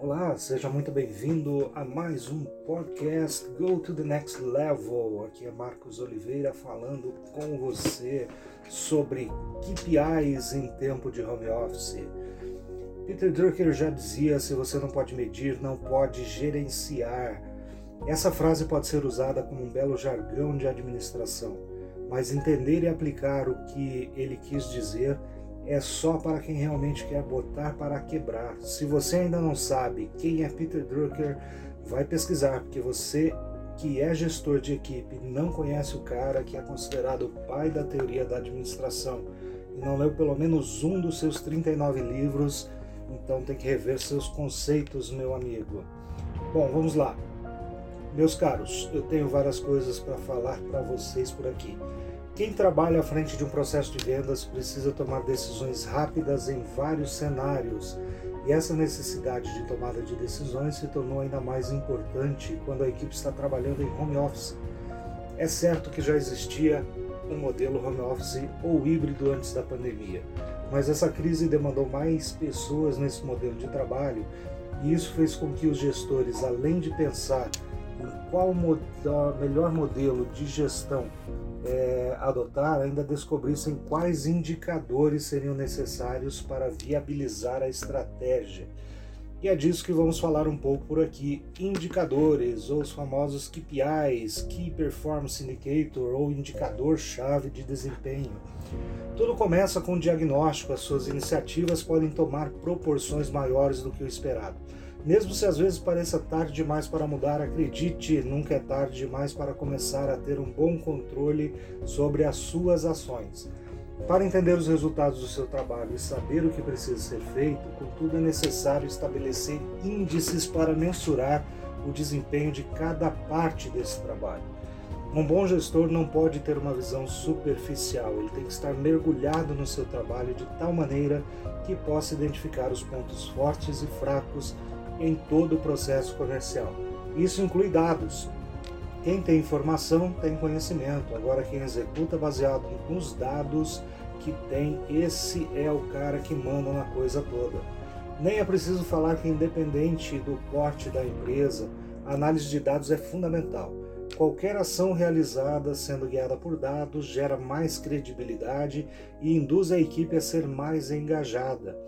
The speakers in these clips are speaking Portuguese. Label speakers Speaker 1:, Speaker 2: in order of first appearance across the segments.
Speaker 1: Olá, seja muito bem-vindo a mais um podcast Go to the Next Level. Aqui é Marcos Oliveira falando com você sobre KPIs em tempo de home office. Peter Drucker já dizia: se você não pode medir, não pode gerenciar. Essa frase pode ser usada como um belo jargão de administração, mas entender e aplicar o que ele quis dizer é só para quem realmente quer botar para quebrar. Se você ainda não sabe quem é Peter Drucker, vai pesquisar, porque você que é gestor de equipe não conhece o cara que é considerado o pai da teoria da administração e não leu pelo menos um dos seus 39 livros, então tem que rever seus conceitos, meu amigo. Bom, vamos lá. Meus caros, eu tenho várias coisas para falar para vocês por aqui. Quem trabalha à frente de um processo de vendas precisa tomar decisões rápidas em vários cenários, e essa necessidade de tomada de decisões se tornou ainda mais importante quando a equipe está trabalhando em home office. É certo que já existia um modelo home office ou híbrido antes da pandemia, mas essa crise demandou mais pessoas nesse modelo de trabalho e isso fez com que os gestores, além de pensar qual melhor modelo de gestão é, adotar, ainda descobrissem quais indicadores seriam necessários para viabilizar a estratégia. E é disso que vamos falar um pouco por aqui. Indicadores, ou os famosos KPIs, Key Performance Indicator, ou indicador-chave de desempenho. Tudo começa com o diagnóstico, as suas iniciativas podem tomar proporções maiores do que o esperado. Mesmo se às vezes pareça tarde demais para mudar, acredite, nunca é tarde demais para começar a ter um bom controle sobre as suas ações. Para entender os resultados do seu trabalho e saber o que precisa ser feito, contudo é necessário estabelecer índices para mensurar o desempenho de cada parte desse trabalho. Um bom gestor não pode ter uma visão superficial, ele tem que estar mergulhado no seu trabalho de tal maneira que possa identificar os pontos fortes e fracos em todo o processo comercial. Isso inclui dados. Quem tem informação tem conhecimento, agora quem executa baseado nos dados que tem, esse é o cara que manda na coisa toda. Nem é preciso falar que, independente do porte da empresa, a análise de dados é fundamental. Qualquer ação realizada sendo guiada por dados gera mais credibilidade e induz a equipe a ser mais engajada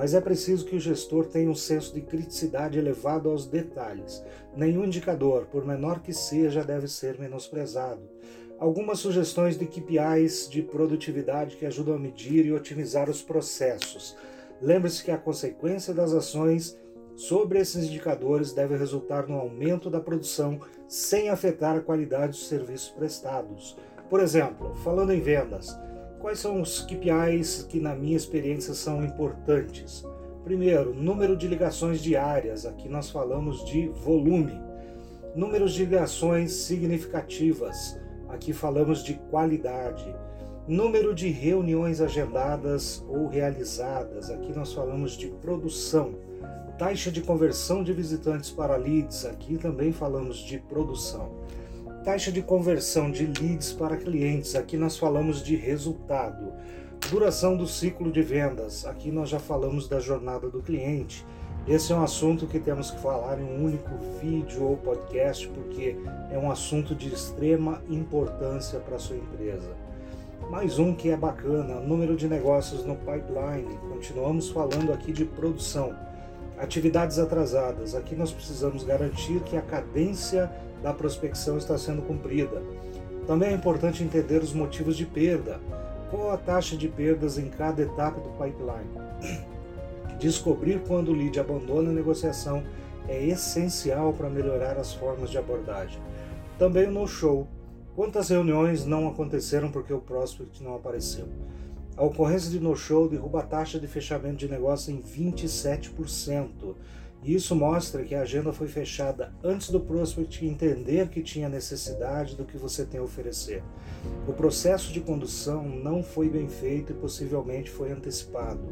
Speaker 1: mas é preciso que o gestor tenha um senso de criticidade elevado aos detalhes. Nenhum indicador, por menor que seja, deve ser menosprezado. Algumas sugestões de KPIs de produtividade que ajudam a medir e otimizar os processos. Lembre-se que a consequência das ações sobre esses indicadores deve resultar no aumento da produção sem afetar a qualidade dos serviços prestados. Por exemplo, falando em vendas, Quais são os KPIs que, na minha experiência, são importantes? Primeiro, número de ligações diárias, aqui nós falamos de volume. Números de ligações significativas, aqui falamos de qualidade. Número de reuniões agendadas ou realizadas, aqui nós falamos de produção. Taxa de conversão de visitantes para leads, aqui também falamos de produção. Taxa de conversão de leads para clientes, aqui nós falamos de resultado. Duração do ciclo de vendas, aqui nós já falamos da jornada do cliente. Esse é um assunto que temos que falar em um único vídeo ou podcast, porque é um assunto de extrema importância para a sua empresa. Mais um que é bacana, número de negócios no pipeline. Continuamos falando aqui de produção. Atividades atrasadas. Aqui nós precisamos garantir que a cadência da prospecção está sendo cumprida. Também é importante entender os motivos de perda. Qual a taxa de perdas em cada etapa do pipeline? Descobrir quando o lead abandona a negociação é essencial para melhorar as formas de abordagem. Também no-show. Quantas reuniões não aconteceram porque o prospect não apareceu? A ocorrência de no-show derruba a taxa de fechamento de negócio em 27%. E isso mostra que a agenda foi fechada antes do prospect entender que tinha necessidade do que você tem a oferecer. O processo de condução não foi bem feito e possivelmente foi antecipado.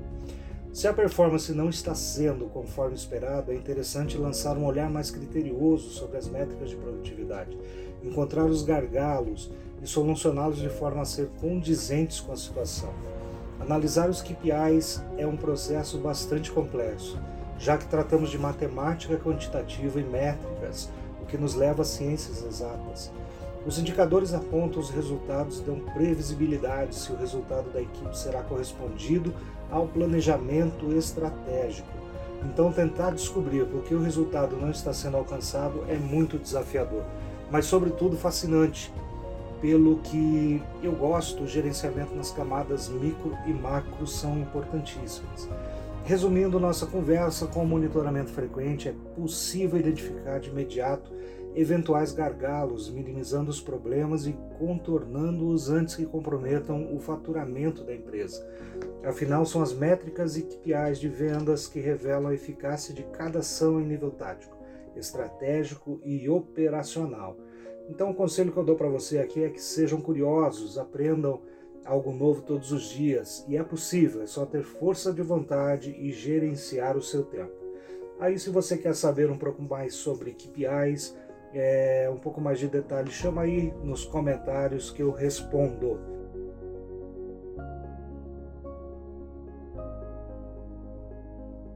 Speaker 1: Se a performance não está sendo conforme esperado, é interessante lançar um olhar mais criterioso sobre as métricas de produtividade, encontrar os gargalos e solucioná-los de forma a ser condizentes com a situação. Analisar os KPIs é um processo bastante complexo já que tratamos de matemática quantitativa e métricas, o que nos leva às ciências exatas. Os indicadores apontam os resultados e dão previsibilidade se o resultado da equipe será correspondido ao planejamento estratégico. Então, tentar descobrir por que o resultado não está sendo alcançado é muito desafiador, mas, sobretudo, fascinante. Pelo que eu gosto, o gerenciamento nas camadas micro e macro são importantíssimas. Resumindo nossa conversa, com o monitoramento frequente é possível identificar de imediato eventuais gargalos, minimizando os problemas e contornando-os antes que comprometam o faturamento da empresa. Afinal, são as métricas e KPIs de vendas que revelam a eficácia de cada ação em nível tático, estratégico e operacional. Então, o conselho que eu dou para você aqui é que sejam curiosos, aprendam algo novo todos os dias e é possível, é só ter força de vontade e gerenciar o seu tempo. Aí, se você quer saber um pouco mais sobre KPIs, é, um pouco mais de detalhes, chama aí nos comentários que eu respondo.